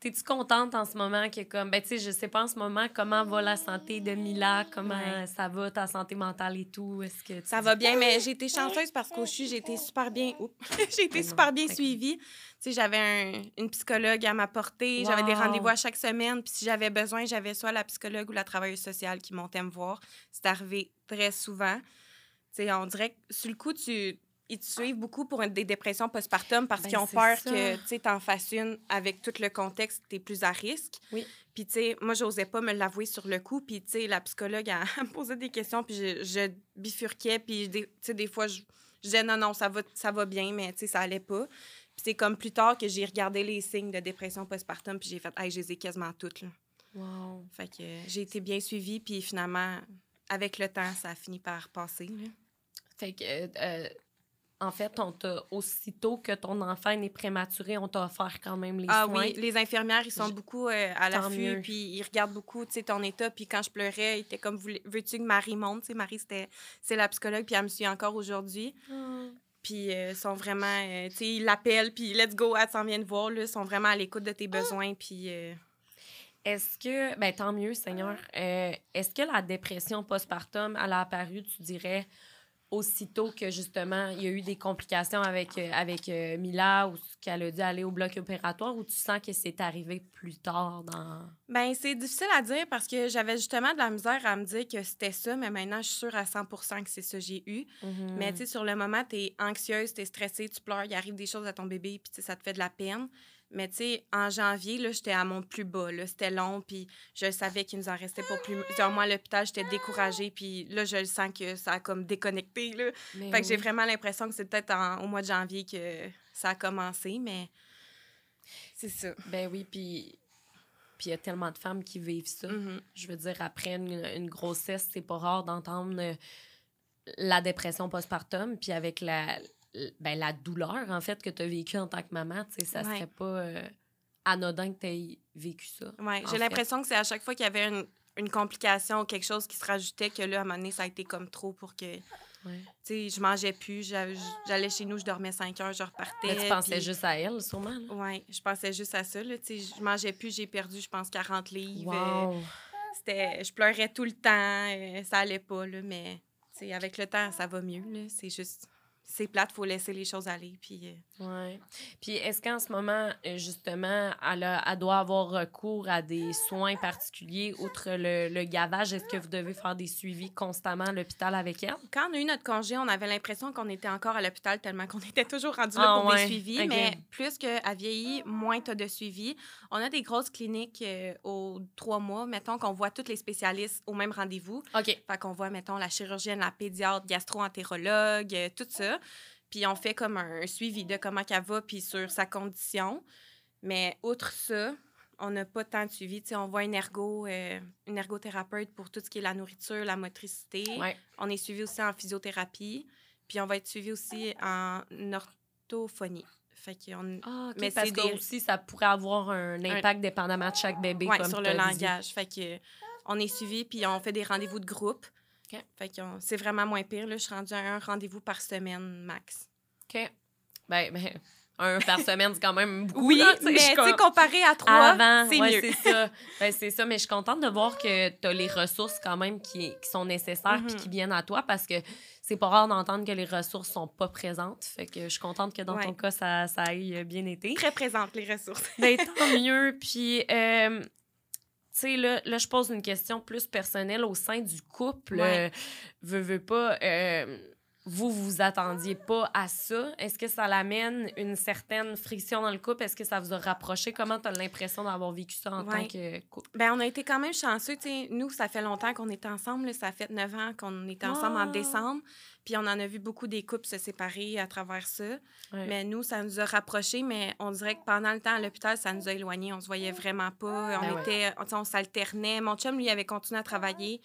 T'es-tu contente en ce moment que, comme, ben, tu sais, je sais pas en ce moment comment va la santé de Mila, comment ça va, ta santé mentale et tout? Est-ce que ça va bien, mais j'ai été chanceuse parce qu'au CHU, [LAUGHS] j'ai été super bien, j'ai été super bien suivie. Tu sais, j'avais une psychologue à m'apporter, j'avais des rendez-vous à chaque semaine, puis si j'avais besoin, j'avais soit la psychologue ou la travailleuse sociale qui montait me voir. C'est arrivé très souvent. Tu sais, on dirait que sur le coup, tu ils te suivent beaucoup pour des dépressions postpartum parce ben, qu'ils ont peur que tu en fasses une avec tout le contexte, tu es plus à risque. Oui. Puis, tu sais, moi, j'osais pas me l'avouer sur le coup. Puis, tu sais, la psychologue, elle, [LAUGHS] me posait des questions, puis je, bifurquais. Puis, tu sais, des fois, je, disais non, non, ça va, ça va bien, mais, tu sais, ça allait pas. Puis, c'est comme plus tard que j'ai regardé les signes de dépression postpartum, puis j'ai fait, hey, je les ai quasiment toutes, là. Wow. Fait que j'ai été bien suivie, puis finalement, avec le temps, ça a fini par passer, là. Fait que. Euh, en fait, on t'a, aussitôt que ton enfant est prématuré, on t'a offert quand même les ah, soins. Ah oui, les infirmières, ils sont beaucoup euh, à l'affût, puis ils regardent beaucoup, tu sais, ton état. Puis quand je pleurais, ils étaient comme, veux-tu que Marie monte? Tu sais, Marie, c'était, c'est la psychologue, puis elle me suit encore aujourd'hui. Ah. Puis euh, sont vraiment, euh, tu sais, ils l'appellent, puis let's go, elle s'en vient de voir, là, sont vraiment à l'écoute de tes ah. besoins, puis... Est-ce que, ben tant mieux, Seigneur, est-ce que la dépression postpartum, elle a apparu, tu dirais, aussitôt que justement il y a eu des complications avec, euh, avec euh, Mila ou qu'elle a dû aller au bloc opératoire ou tu sens que c'est arrivé plus tard dans? Ben c'est difficile à dire parce que j'avais justement de la misère à me dire que c'était ça, mais maintenant je suis sûre à 100% que c'est ça que j'ai eu. Mm-hmm. Mais tu sais, sur le moment, tu es anxieuse, tu es stressée, tu pleures, il arrive des choses à ton bébé, puis ça te fait de la peine. Mais tu sais, en janvier, là, j'étais à mon plus bas. C'était long, puis je savais qu'il nous en restait pour plusieurs mois à l'hôpital. J'étais découragée, puis là, je le sens que ça a comme déconnecté. Là. fait que j'ai vraiment l'impression que c'est peut-être au mois de janvier que ça a commencé, mais c'est ça. Ben oui, puis puis il y a tellement de femmes qui vivent ça. Mm-hmm. Je veux dire, après une, une grossesse, c'est pas rare d'entendre euh, la dépression postpartum, puis avec la, ben, la douleur, en fait, que tu as vécue en tant que maman, tu sais, ça serait pas euh, anodin que tu aies vécu ça. Oui, j'ai l'impression que c'est à chaque fois qu'il y avait une, une, complication ou quelque chose qui se rajoutait que là, à un moment donné, ça a été comme trop pour que. Tu sais, je mangeais plus, j'allais chez nous, je dormais 5 heures, je repartais. tu pensais juste à elle, sûrement. Oui, je pensais juste à ça. Là, je mangeais plus, j'ai perdu, je pense, 40 livres. Wow. c'était, je pleurais tout le temps, euh, ça allait pas, là, mais avec le temps, ça va mieux. C'est juste c'est plate, faut laisser les choses aller. Puis, euh, ouais. Puis est-ce qu'en ce moment, euh, justement, elle, elle, doit avoir recours à des soins particuliers outre le, le gavage? Est-ce que vous devez faire des suivis constamment à l'hôpital avec elle? Quand on a eu notre congé, on avait l'impression qu'on était encore à l'hôpital tellement qu'on [LAUGHS] était toujours rendu là ah, pour des suivis. Mais plus qu'elle vieillit, moins tu as de suivi. On a des grosses cliniques euh, aux trois mois. Mettons qu'on voit tous les spécialistes au même rendez-vous. OK. Fait qu'on voit, mettons, la chirurgienne, la pédiatre, gastro-entérologue, tout ça. Puis on fait comme un, suivi de comment elle va, puis sur sa condition. Mais outre ça, on n'a pas tant de suivi. on voit une, ergo, euh, une ergothérapeute pour tout ce qui est la nourriture, la motricité. On est suivi aussi en physiothérapie. Puis on va être suivi aussi en orthophonie. Fait qu'on... Ah, mais parce que aussi, ça pourrait avoir un impact dépendamment de chaque bébé. Oui, sur le langage. Fait que on est suivi, puis on fait des rendez-vous de groupe. Fait que c'est vraiment moins pire. Là. Je suis rendue à un rendez-vous par semaine max. OK. Ben, ben un par [LAUGHS] semaine, c'est quand même beaucoup. Oui, mais tu sais, comparé à trois, c'est mieux. c'est ça. Ben, c'est ça. Mais je suis contente de voir que tu as les ressources quand même qui, qui sont nécessaires et mhm. qui viennent à toi parce que c'est pas rare d'entendre que les ressources sont pas présentes. Fait que je suis contente que dans ton cas, ça, ça ait bien été. Très présente, les ressources. ben, [LAUGHS] tant mieux. Puis, euh, sais, là, là, je pose une question plus personnelle au sein du couple. Ouais. Euh, veux, pas. Euh, vous vous attendiez pas à ça? Est-ce que ça l'amène une certaine friction dans le couple? Est-ce que ça vous a rapproché? Comment tu as l'impression d'avoir vécu ça en tant que couple? Bien, on a été quand même chanceux. nous, ça fait longtemps qu'on est ensemble. Ça fait neuf ans qu'on est ensemble en décembre. Puis on en a vu beaucoup des couples se séparer à travers ça. Mais nous, ça nous a rapprochés, mais on dirait que pendant le temps à l'hôpital, ça nous a éloignés. On se voyait vraiment pas. On ben était, on s'alternait. Mon chum, lui, avait continué à travailler.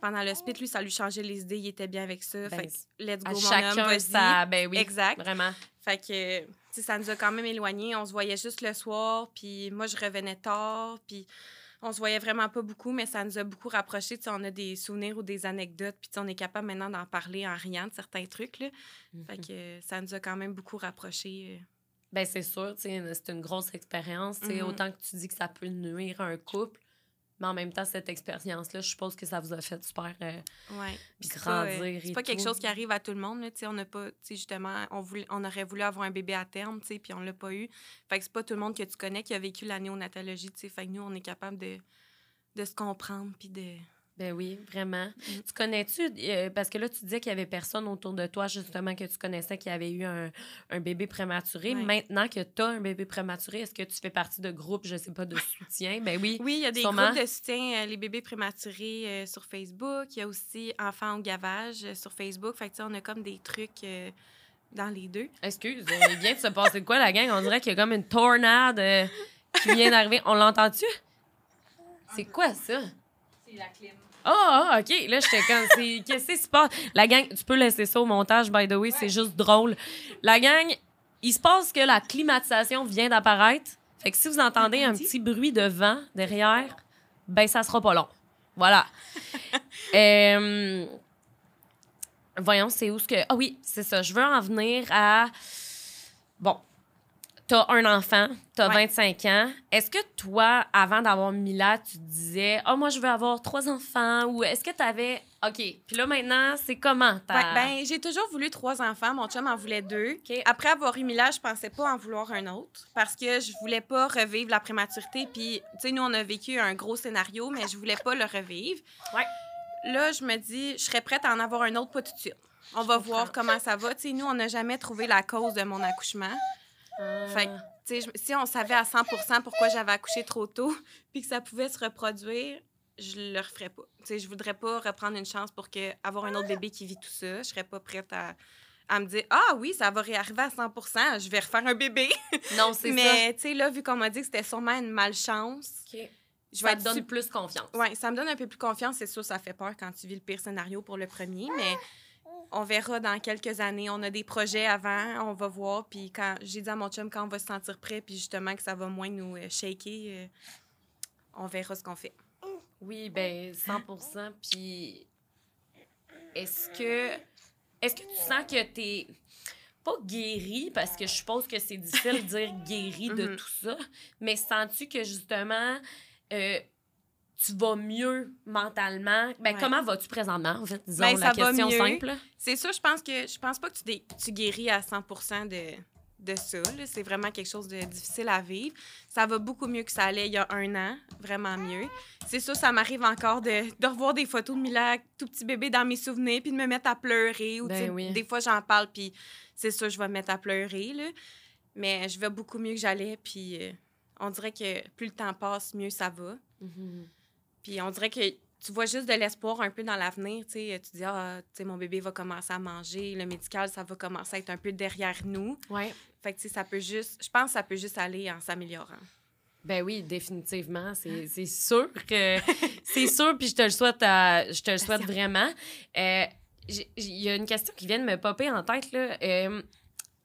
Pendant le spit, lui, ça lui changeait les idées. Il était bien avec ça. Ben, fait que, let's go, mon homme, vas-y. Ben oui, exact. Vraiment. Fait que, ça nous a quand même éloignés. On se voyait juste le soir, puis moi, je revenais tard, puis on se voyait vraiment pas beaucoup, mais ça nous a beaucoup rapprochés. on a des souvenirs ou des anecdotes, puis on est capable maintenant d'en parler en riant de certains trucs. Là. Fait mhm. que ça nous a quand même beaucoup rapprochés. Euh. Ben, c'est sûr, c'est une grosse expérience. Mm Autant que tu dis que ça peut nuire à un couple, mais en même temps, cette expérience-là, je suppose que ça vous a fait super euh, ouais. grandir. C'est pas, quelque chose qui arrive à tout le monde. on n'a pas, justement, on, voulait, on aurait voulu avoir un bébé à terme, puis on l'a pas eu. Fait que c'est pas tout le monde que tu connais qui a vécu la néonatologie. Fait que nous, on est capable de, de se comprendre puis de ben oui, vraiment. Mm. Tu connais-tu, euh, parce que là, tu disais qu'il y avait personne autour de toi, justement, que tu connaissais qui avait eu un, bébé prématuré. Maintenant que tu as un bébé prématuré, est-ce que tu fais partie de groupes, je sais pas, de soutien? Ben oui. Oui, il y a des groupes de soutien, euh, les bébés prématurés euh, sur Facebook. Il y a aussi Enfants au gavage sur Facebook. Fait que, on a comme des trucs dans les deux. Excuse, il vient de se passer quoi, la gang? On dirait qu'il y a comme une tornade qui vient d'arriver. On l'entend-tu? C'est quoi ça? C'est la clim. Ah, oh, OK. Là, j'étais comme, qu'est-ce qui se passe? La gang, tu peux laisser ça au montage, by the way, c'est juste drôle. La gang, il se passe que la climatisation vient d'apparaître. Fait que si vous entendez un petit bruit de vent derrière, ben, ça sera pas long. Voilà. [LAUGHS] Euh, voyons, c'est où ce que. Ah oui, c'est ça. Je veux en venir à. Bon, tu as un enfant, tu as 25 ans. Est-ce que toi, avant d'avoir Mila, tu te disais, oh, moi, je veux avoir trois enfants? Ou est-ce que tu avais. OK. Puis là, maintenant, c'est comment? Ben, j'ai toujours voulu trois enfants. Mon chum en voulait deux. Après avoir eu Mila, je pensais pas en vouloir un autre parce que je voulais pas revivre la prématurité. Puis, tu sais, nous, on a vécu un gros scénario, mais je voulais pas le revivre. Ouais. Là, je me dis, je serais prête à en avoir un autre, pas tout de suite. On va voir comment ça va. Tu sais, nous, on n'a jamais trouvé la cause de mon accouchement. Fait que, si on savait à 100% pourquoi j'avais accouché trop tôt, [LAUGHS] puis que ça pouvait se reproduire, je le referais pas. sais, je voudrais pas reprendre une chance pour que, avoir un autre bébé qui vit tout ça. Je serais pas prête à, à me dire Ah oui, ça va réarriver à 100% je vais refaire un bébé. [LAUGHS] Non, c'est ça. Mais, tu sais, là, vu qu'on m'a dit que c'était sûrement une malchance. Je ça te donne plus confiance. Oui, ça me donne un peu plus confiance. C'est sûr, ça fait peur quand tu vis le pire scénario pour le premier, mais on verra dans quelques années. On a des projets avant, on va voir. Puis quand j'ai dit à mon chum quand on va se sentir prêt, puis justement que ça va moins nous euh, shaker, euh, on verra ce qu'on fait. Oui, ben 100% Puis est-ce que est-ce que tu sens que tu es pas guéri? Parce que je suppose que c'est difficile de dire guéri de mm-hmm. tout ça, mais sens-tu que justement euh, tu vas mieux mentalement. Ben, Comment vas-tu présentement, en fait? Disons ben, la question simple. C'est ça, je pense que je pense pas que tu, tu guéris à 100 de, de ça. C'est vraiment quelque chose de difficile à vivre. Ça va beaucoup mieux que ça allait il y a un an, vraiment mieux. C'est ça, ça m'arrive encore de, de, revoir des photos de Mila, tout petit bébé, dans mes souvenirs, puis de me mettre à pleurer. Ou, ben Des fois, j'en parle, puis c'est ça, je vais me mettre à pleurer. Là. Mais je vais beaucoup mieux que j'allais, puis euh, on dirait que plus le temps passe, mieux ça va. Mm-hmm. Puis on dirait que tu vois juste de l'espoir un peu dans l'avenir. Tu dis, ah, mon bébé va commencer à manger, le médical, ça va commencer à être un peu derrière nous. Ouais. Fait que, ça peut juste, je pense que ça peut juste aller en s'améliorant. Ben oui, définitivement. C'est sûr que [LAUGHS] c'est sûr, puis je te le souhaite, je te le souhaite vraiment. Euh, il y a une question qui vient de me popper en tête. Là. Euh,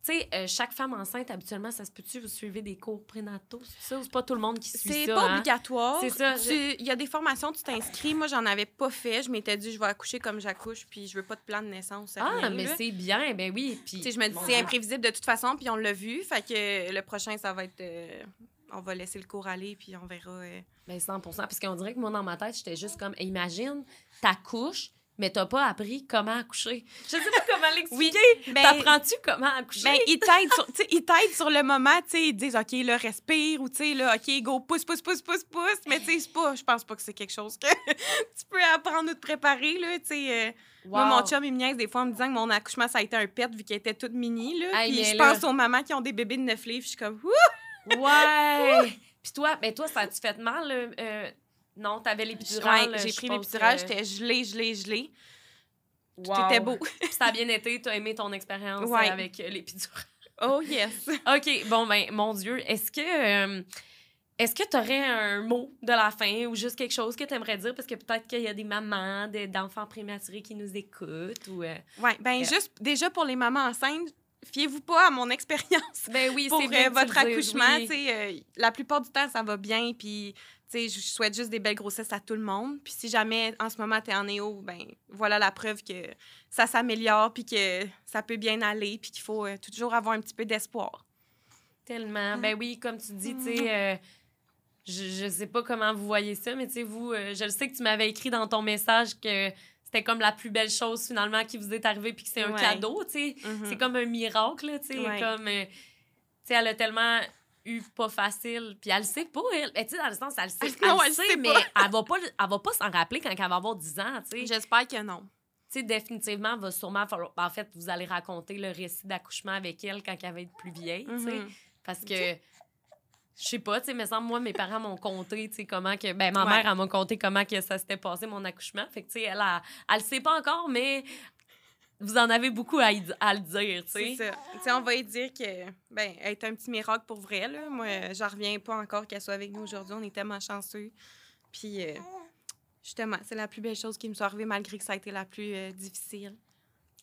tu sais, euh, chaque femme enceinte, habituellement, ça se peut-tu, vous suivez des cours prénataux? C'est ça c'est pas tout le monde qui suit ça? C'est pas hein? obligatoire. C'est ça. Il y a des formations, tu t'inscris. Moi, j'en avais pas fait. Je m'étais dit, je vais accoucher comme j'accouche, puis je veux pas de plan de naissance. Ah, mais c'est bien, ben oui. Puis... je me dis, c'est imprévisible de toute façon, puis on l'a vu. Fait que le prochain, ça va être. Euh, on va laisser le cours aller, puis on verra. Euh... Ben 100 Parce qu'on dirait que moi, dans ma tête, j'étais juste comme, imagine, t'accouches, mais t'as pas appris comment accoucher. Je sais pas comment l'expliquer. Oui, ben, T'apprends-tu comment accoucher? Ben, ils t'aident sur, sur, le moment, tu sais, ils disent, OK, là, respire, ou tu sais, là, OK, go, pousse, pousse, pousse, pousse, pousse. Mais tu sais, pas, je pense pas que c'est quelque chose que [LAUGHS] tu peux apprendre ou te préparer, là, tu sais. Euh. Moi, mon chum, il me niaise des fois en me disant que mon accouchement, ça a été un pet vu qu'elle était toute mini, là. puis je pense aux mamans qui ont des bébés de 9 livres, je suis comme, Ouh! Ouais! Puis toi, ben toi, ça a-tu fait mal, euh, non, t'avais l'épidurale. Ouais, j'ai pris l'épidurale, j'étais gelée, gelée, gelée. Wow. beau. ça a bien été, t'as aimé ton expérience avec euh, l'épidurale. Oh yes. [LAUGHS] OK, bon ben mon dieu, est-ce que euh, est-ce que tu aurais un mot de la fin ou juste quelque chose que tu aimerais dire? Parce que peut-être qu'il y a des mamans d'enfants prématurés qui nous écoutent ou euh, Ouais, ben juste déjà pour les mamans enceintes, fiez-vous pas à mon [LAUGHS] expérience. Ben oui, c'est bien votre accouchement, la plupart du temps ça va bien puis je souhaite juste des belles grossesses à tout le monde. Puis si jamais en ce moment tu es en néo, ben voilà la preuve que ça s'améliore puis que ça peut bien aller puis qu'il faut euh, toujours avoir un petit peu d'espoir. Tellement. Ben oui, comme tu dis, tu sais, euh, je, je sais pas comment vous voyez ça, mais tu sais, vous, euh, je le sais que tu m'avais écrit dans ton message que c'était comme la plus belle chose finalement qui vous est arrivée puis que c'est un cadeau, tu sais. Mhm. C'est comme un miracle, tu sais. Ouais. Comme, euh, tu sais, elle a tellement eu pas facile. Puis elle le sait pas, elle. Tu sais, dans le sens, elle le sait, [LAUGHS] Non, le elle sait, sait mais elle va pas, elle va pas s'en rappeler quand elle va avoir 10 ans, tu sais. J'espère que non. Tu sais, définitivement, va sûrement falloir... En fait, vous allez raconter le récit d'accouchement avec elle quand elle va être plus vieille, tu sais. Mhm. Parce que, je sais pas, tu sais, mais semble, moi, mes parents m'ont conté, tu sais, comment que. Ben, ma Ouais. mère, elle m'a conté comment que ça s'était passé, mon accouchement. Fait que, tu sais, elle, elle, elle le sait pas encore, mais vous en avez beaucoup à, y à le dire, tu C'est sais. ça. Tu sais, on va lui dire que, ben, elle est un petit miracle pour vrai, là. Moi, j'en reviens pas encore qu'elle soit avec nous aujourd'hui. On est tellement chanceux. Puis, euh, justement, c'est la plus belle chose qui me soit arrivée, malgré que ça a été la plus euh, difficile.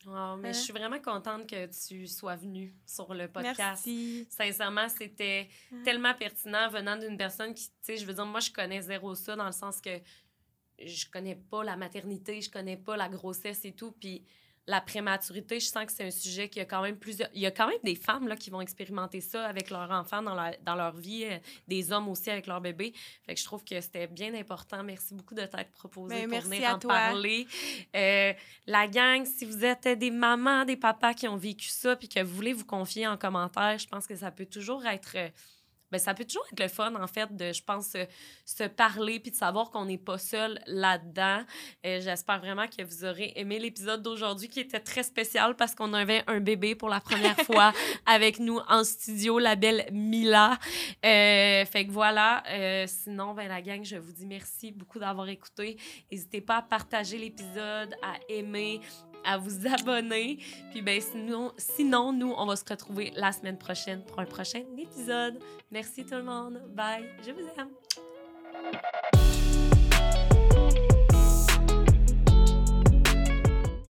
Oh, mais Hein? je suis vraiment contente que tu sois venue sur le podcast. Merci. Sincèrement, c'était tellement pertinent venant d'une personne qui, tu sais, je veux dire, moi, je connais zéro ça dans le sens que je connais pas la maternité, je connais pas la grossesse et tout. Puis la prématurité, je sens que c'est un sujet qui a quand même plusieurs. Il y a quand même des femmes là, qui vont expérimenter ça avec leur enfant dans, la- dans leur vie, euh, des hommes aussi avec leur bébé. Fait que je trouve que c'était bien important. Merci beaucoup de t'être proposé Ben, pour merci venir à en toi. parler. Euh, la gang, si vous êtes des mamans, des papas qui ont vécu ça, puis que vous voulez vous confier en commentaire, je pense que ça peut toujours être. euh, ben, ça peut toujours être le fun, en fait, de, je pense, se, se parler puis de savoir qu'on n'est pas seul là-dedans. Euh, J'espère vraiment que vous aurez aimé l'épisode d'aujourd'hui qui était très spécial parce qu'on avait un bébé pour la première [LAUGHS] fois avec nous en studio, la belle Mila. Euh, fait que voilà. Euh, sinon, ben, la gang, je vous dis merci beaucoup d'avoir écouté. N'hésitez pas à partager l'épisode, à aimer, à vous abonner. Puis ben sinon, sinon, nous, on va se retrouver la semaine prochaine pour un prochain épisode. Merci tout le monde. Bye. Je vous aime.